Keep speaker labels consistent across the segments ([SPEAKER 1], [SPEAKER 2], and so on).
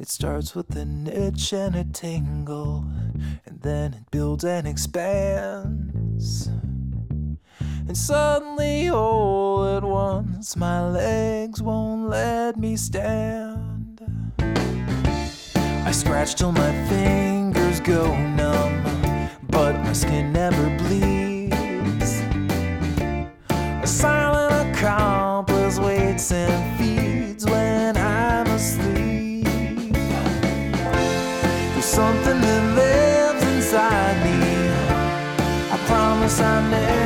[SPEAKER 1] It starts with an itch and a tingle, and then it builds and expands. And suddenly, all at once, my legs won't let me stand. I scratch till my fingers go numb, but my skin never bleeds. A silent never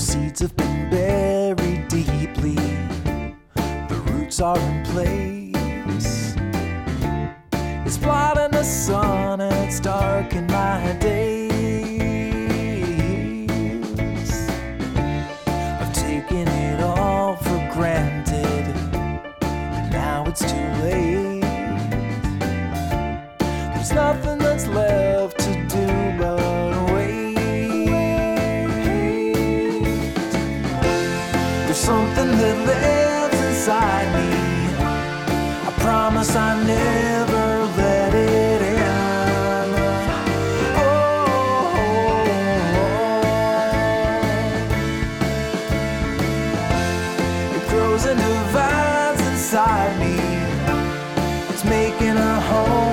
[SPEAKER 1] The seeds have been buried deeply. The roots are in place. It's bright in the sun and it's dark in my days. I've taken it all for granted, but now it's too late. There's nothing that's left to do something that lives inside me. I promise I never let it in. Oh, oh, oh. it grows into vines inside me. It's making a home.